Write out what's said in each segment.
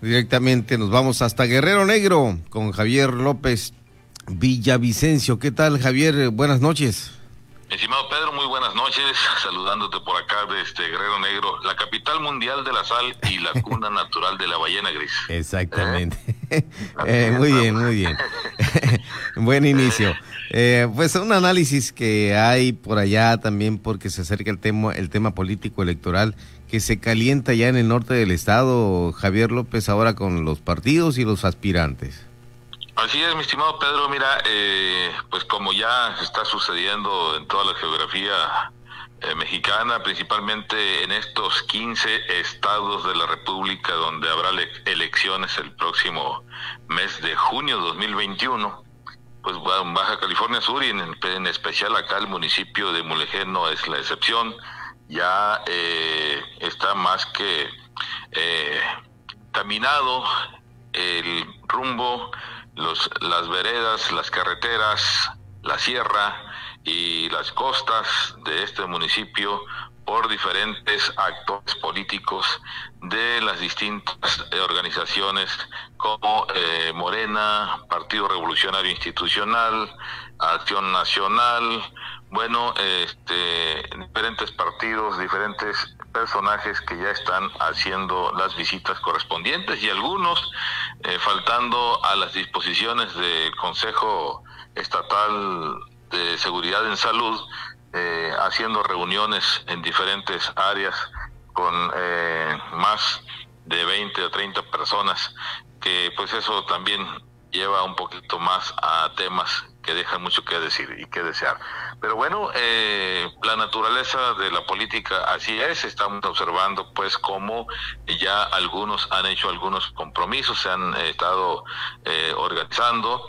Directamente nos vamos hasta Guerrero Negro con Javier López Villavicencio. ¿Qué tal, Javier? Buenas noches. Estimado Pedro, muy buenas noches. Saludándote por acá desde este Guerrero Negro, la capital mundial de la sal y la cuna natural de la ballena gris. Exactamente. Eh, muy bien, muy bien. Buen inicio. Eh, pues un análisis que hay por allá también porque se acerca el tema, el tema político electoral que se calienta ya en el norte del estado, Javier López, ahora con los partidos y los aspirantes. Así es, mi estimado Pedro. Mira, eh, pues como ya está sucediendo en toda la geografía eh, mexicana, principalmente en estos 15 estados de la República donde habrá elecciones el próximo mes de junio de 2021, pues Baja California Sur y en, especial acá el municipio de Mulegé no es la excepción. Ya eh, está más que eh, caminado el rumbo, los, las veredas, las carreteras, la sierra y las costas de este municipio por diferentes actores políticos de las distintas organizaciones como eh, Morena, Partido Revolucionario Institucional, Acción Nacional, bueno, este, diferentes partidos, diferentes personajes que ya están haciendo las visitas correspondientes y algunos eh, faltando a las disposiciones del Consejo Estatal de Seguridad en Salud, eh, haciendo reuniones en diferentes áreas con eh, más de 20 o 30 personas, que pues eso también lleva un poquito más a temas que dejan mucho que decir y que desear. Pero bueno, eh, la naturaleza de la política así es, estamos observando pues cómo ya algunos han hecho algunos compromisos, se han estado eh, organizando,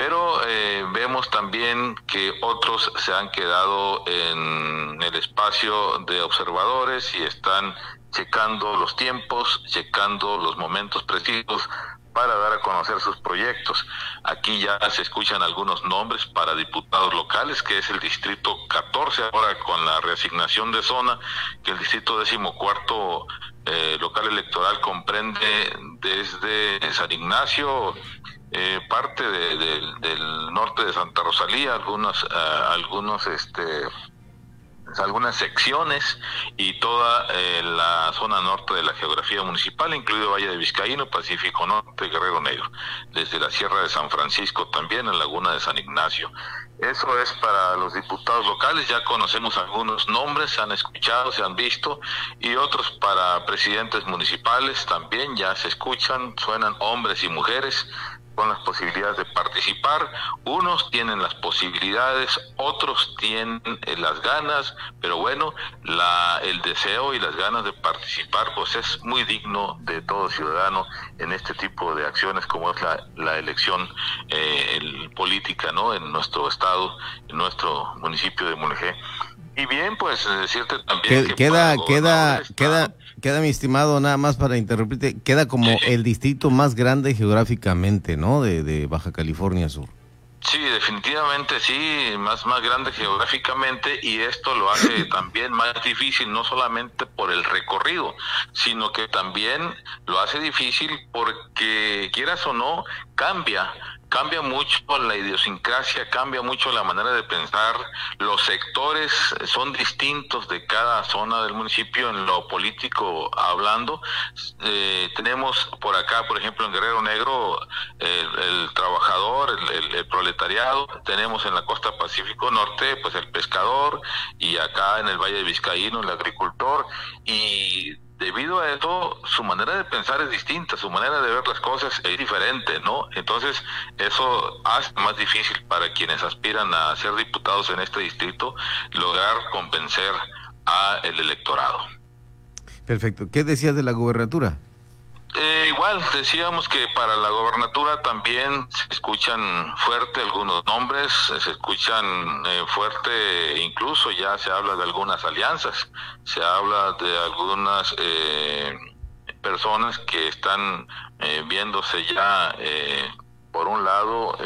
pero eh, vemos también que otros se han quedado en el espacio de observadores y están checando los tiempos, checando los momentos precisos para dar a conocer sus proyectos. Aquí ya se escuchan algunos nombres para diputados locales, que es el distrito 14, ahora con la reasignación de zona, que el distrito 14 eh, local electoral comprende desde San Ignacio, eh, parte del norte de Santa Rosalía, algunos, eh, algunos este, algunas secciones y toda eh, la zona norte de la geografía municipal, incluido Valle de Vizcaíno, Pacífico Norte, Guerrero Negro, desde la Sierra de San Francisco también, en Laguna de San Ignacio. Eso es para los diputados locales, ya conocemos algunos nombres, se han escuchado, se han visto, y otros para presidentes municipales también ya se escuchan, suenan hombres y mujeres con las posibilidades de participar. Unos tienen las posibilidades, otros tienen eh, las ganas, pero bueno, la, el deseo y las ganas de participar pues es muy digno de todo ciudadano en este tipo de acciones como es la, la elección eh, política ¿no? en nuestro estado, en nuestro municipio de Mulegé. Y bien, pues decirte también que queda, queda, queda, mi estimado, nada más para interrumpirte, queda como el distrito más grande geográficamente, ¿no? De, de, Baja California Sur. Sí, definitivamente sí, más, más grande geográficamente y esto lo hace también más difícil, no solamente por el recorrido, sino que también lo hace difícil porque quieras o no, cambia cambia mucho la idiosincrasia, cambia mucho la manera de pensar, los sectores son distintos de cada zona del municipio en lo político hablando. Eh, tenemos por acá, por ejemplo, en Guerrero Negro, el, trabajador, el, proletariado, tenemos en la costa Pacífico Norte, pues el pescador, y acá en el Valle de Vizcaíno, el agricultor, y debido a eso, su manera de pensar es distinta, su manera de ver las cosas es diferente, ¿no? Entonces, eso hace más difícil para quienes aspiran a ser diputados en este distrito lograr convencer a el electorado. Perfecto. ¿Qué decías de la gubernatura? Eh, decíamos que para la gobernatura también se escuchan fuerte algunos nombres, se escuchan eh, fuerte, incluso ya se habla de algunas alianzas, se habla de algunas eh, personas que están viéndose ya, por un lado,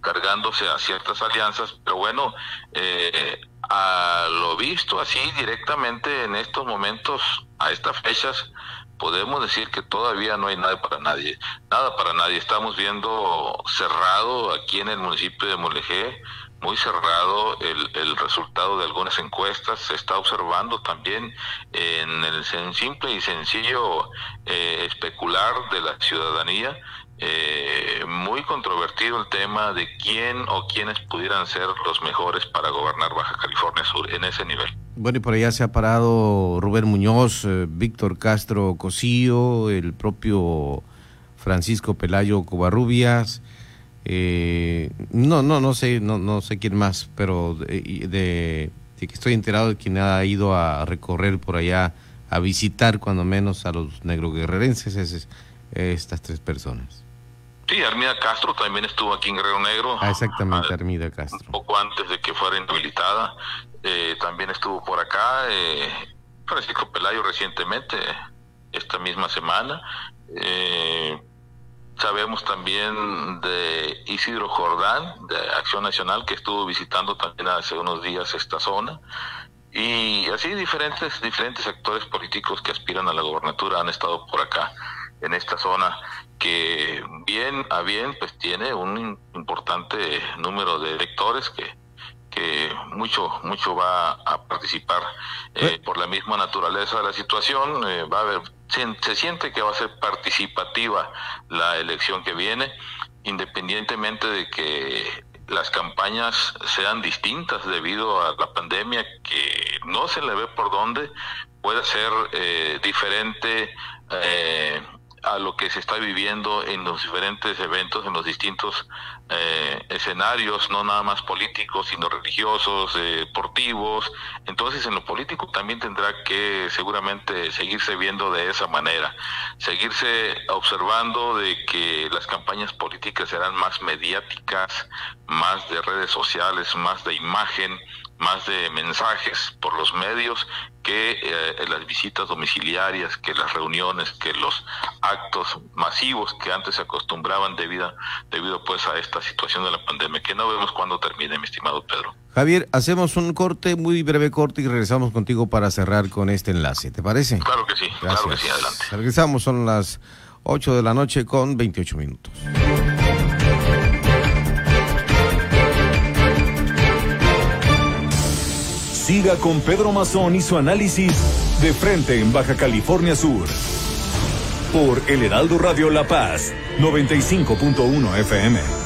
cargándose a ciertas alianzas, pero bueno, a lo visto así directamente en estos momentos, a estas fechas, podemos decir que todavía no hay nada para nadie. Nada para nadie. Estamos viendo cerrado aquí en el municipio de Mulegé, muy cerrado el, resultado de algunas encuestas. Se está observando también en el simple y sencillo eh, especular de la ciudadanía eh, muy controvertido el tema de quién o quiénes pudieran ser los mejores para gobernar Baja California Sur en ese nivel. Bueno, y por allá se ha parado Rubén Muñoz, eh, Víctor Castro Cosío, el propio Francisco Pelayo Covarrubias. Eh, no, no, no sé, no, no sé quién más, pero de, que estoy enterado de quien ha ido a recorrer por allá, a visitar cuando menos a los negroguerrerenses, es, estas tres personas. Sí, Armida Castro también estuvo aquí en Guerrero Negro. Ah, exactamente, Armida Castro. Un poco antes de que fuera inhabilitada. Eh, también estuvo por acá eh, Francisco Pelayo recientemente, esta misma semana. Eh, sabemos también de Isidro Jordán, de Acción Nacional, que estuvo visitando también hace unos días esta zona. Y así diferentes, diferentes actores políticos que aspiran a la gobernatura han estado por acá, en esta zona que bien a bien pues tiene un importante número de electores que, que mucho mucho va a participar eh, por la misma naturaleza de la situación eh, va a haber se, se, siente que va a ser participativa la elección que viene independientemente de que las campañas sean distintas debido a la pandemia que no se le ve por dónde puede ser eh, diferente eh, a lo que se está viviendo en los diferentes eventos, en los distintos eh, escenarios, no nada más políticos, sino religiosos, deportivos. Entonces, en lo político también tendrá que seguramente seguirse viendo de esa manera, seguirse observando de que las campañas políticas serán más mediáticas, más de redes sociales, más de imagen, más de mensajes por los medios que eh, las visitas domiciliarias, que las reuniones, que los actos masivos que antes se acostumbraban debido, debido pues a esta situación de la pandemia, que no vemos cuándo termine, mi estimado Pedro. Javier, hacemos un corte, muy breve corte y regresamos contigo para cerrar con este enlace, ¿te parece? Claro que sí, Gracias. claro que sí, adelante. Regresamos, son las 8 de la noche con 28 minutos. Siga con Pedro Mazón y su análisis de frente en Baja California Sur. Por El Heraldo Radio La Paz, 95.1 FM.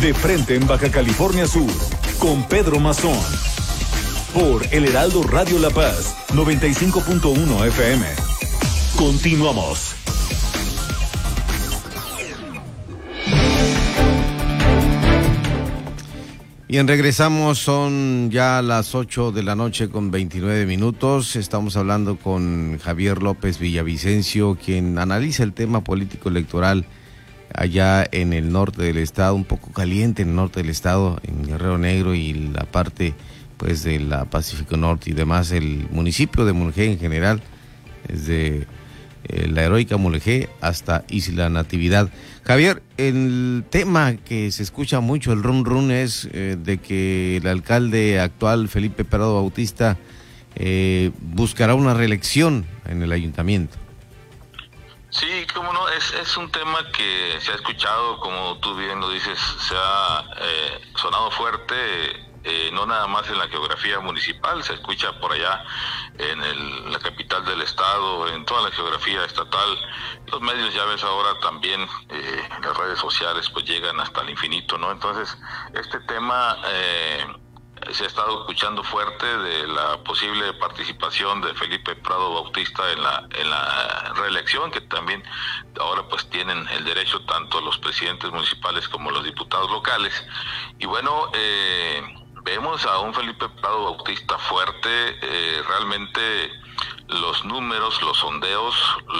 De frente en Baja California Sur. Con Pedro Mazón. Por El Heraldo Radio La Paz 95.1 FM. Continuamos. Bien, regresamos, son ya las 8 de la noche con 29 minutos. Estamos hablando con Javier López Villavicencio, quien analiza el tema político electoral allá en el norte del estado, un poco caliente en el norte del estado, en Guerrero Negro y la parte pues de la Pacífico Norte y demás, el municipio de Mulegé en general, desde eh, la heroica Mulegé hasta Isla Natividad. Javier, el tema que se escucha mucho, el run run, es eh, de que el alcalde actual, Felipe Perado Bautista, eh, buscará una reelección en el ayuntamiento. Sí, cómo no, es, es un tema que se ha escuchado, como tú bien lo dices, se ha eh, sonado fuerte eh, no nada más en la geografía municipal, se escucha por allá en el, la capital del estado, en toda la geografía estatal. Los medios ya ves ahora también, eh, las redes sociales pues llegan hasta el infinito, ¿no? Entonces, este tema... Eh, se ha estado escuchando fuerte de la posible participación de Felipe Prado Bautista en la en la reelección que también ahora pues tienen el derecho tanto los presidentes municipales como los diputados locales y bueno eh, vemos a un Felipe Prado Bautista fuerte, eh, realmente los números, los sondeos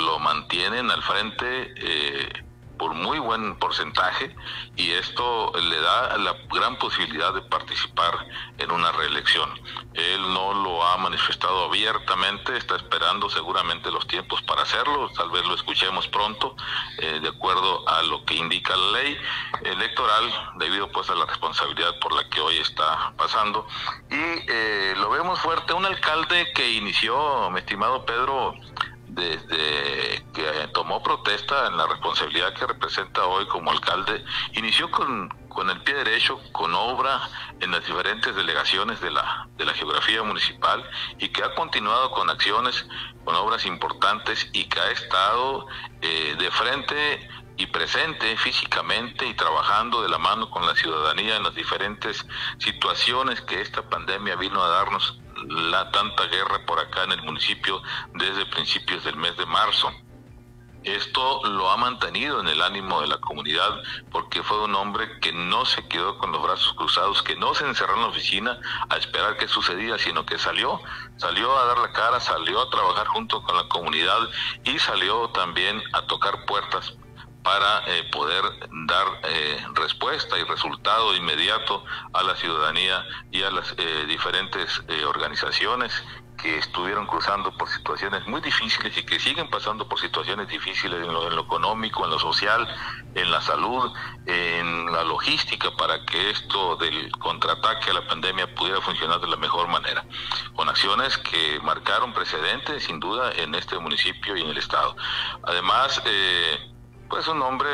lo mantienen al frente. Eh, por muy buen porcentaje y esto le da la gran posibilidad de participar en una reelección. Él no lo ha manifestado abiertamente, está esperando seguramente los tiempos para hacerlo, tal vez lo escuchemos pronto, eh, de acuerdo a lo que indica la ley electoral, debido pues a la responsabilidad por la que hoy está pasando. Y eh, lo vemos fuerte, un alcalde que inició, mi estimado Pedro, desde que tomó protesta en la responsabilidad que representa hoy como alcalde, inició con, con el pie derecho, con obra en las diferentes delegaciones de la, de la geografía municipal y que ha continuado con acciones, con obras importantes y que ha estado eh, de frente y presente físicamente y trabajando de la mano con la ciudadanía en las diferentes situaciones que esta pandemia vino a darnos la tanta guerra por acá en el municipio desde principios del mes de marzo. Esto lo ha mantenido en el ánimo de la comunidad porque fue un hombre que no se quedó con los brazos cruzados, que no se encerró en la oficina a esperar qué sucedía, sino que salió, salió a dar la cara, salió a trabajar junto con la comunidad y salió también a tocar puertas para eh, poder dar eh, respuesta y resultado inmediato a la ciudadanía y a las eh, diferentes organizaciones que estuvieron cruzando por situaciones muy difíciles y que siguen pasando por situaciones difíciles en lo, en lo, económico, en lo social, en la salud, en la logística, para que esto del contraataque a la pandemia pudiera funcionar de la mejor manera, con acciones que marcaron precedentes, sin duda, en este municipio y en el Estado. Además, pues un hombre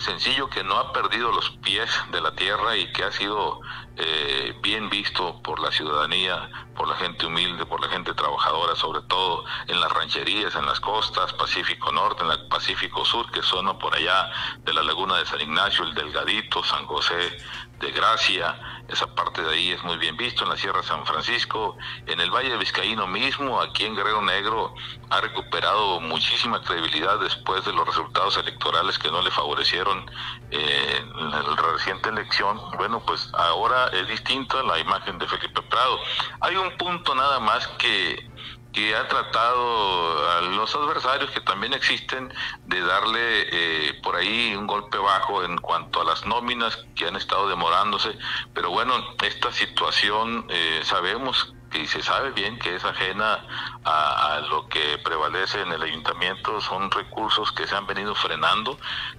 sencillo que no ha perdido los pies de la tierra y que ha sido eh, bien visto por la ciudadanía, por la gente humilde, por la gente trabajadora, sobre todo en las rancherías, en las costas, Pacífico Norte, en el Pacífico Sur, que son por allá de la laguna de San Ignacio, el Delgadito, San José de Gracia, esa parte de ahí es muy bien visto, en la Sierra San Francisco, en el Valle Vizcaíno mismo, aquí en Guerrero Negro, ha recuperado muchísima credibilidad después de los resultados electorales que no le favorecieron eh, en la reciente elección. Bueno, pues ahora es distinta la imagen de Felipe Prado. Hay un punto nada más que que ha tratado a los adversarios que también existen de darle eh, por ahí un golpe bajo en cuanto a las nóminas que han estado demorándose. Pero bueno, esta situación eh, sabemos que se sabe bien que es ajena a, lo que prevalece en el ayuntamiento, son recursos que se han venido frenando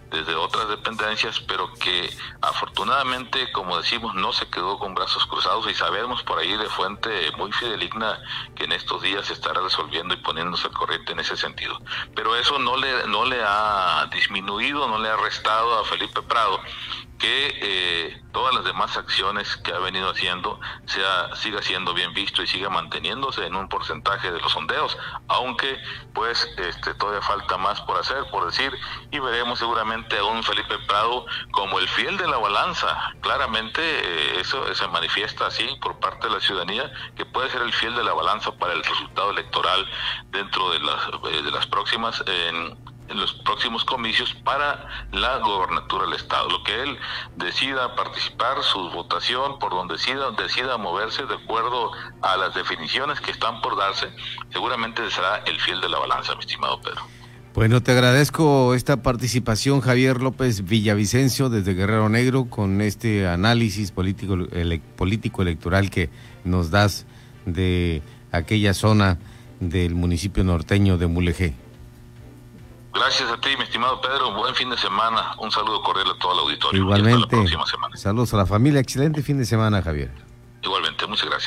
desde otras dependencias, pero que afortunadamente, como decimos, no se quedó con brazos cruzados y sabemos por ahí de fuente muy fideligna que en estos días se estará resolviendo y poniéndose al corriente en ese sentido. Pero eso no le, no le ha disminuido, no le ha restado a Felipe Prado que eh, todas las demás acciones que ha venido haciendo sea, siga siendo bien visto y siga manteniéndose en un porcentaje de los sondeos, aunque pues este, todavía falta más por hacer, por decir, y veremos seguramente a un Felipe Prado como el fiel de la balanza. Claramente eh, eso se manifiesta así por parte de la ciudadanía, que puede ser el fiel de la balanza para el resultado electoral dentro de las, eh, de las próximas. Los próximos comicios para la gobernatura del Estado. Lo que él decida participar, su votación, por donde decida, decida moverse de acuerdo a las definiciones que están por darse, seguramente será el fiel de la balanza, mi estimado Pedro. Bueno, te agradezco esta participación, Javier López Villavicencio, desde Guerrero Negro, con este análisis político, político electoral que nos das de aquella zona del municipio norteño de Mulegé. Gracias a ti, mi estimado Pedro. Buen fin de semana. Un saludo cordial a todo el auditorio. Igualmente. Saludos a la familia. Excelente fin de semana, Javier. Igualmente. Muchas gracias.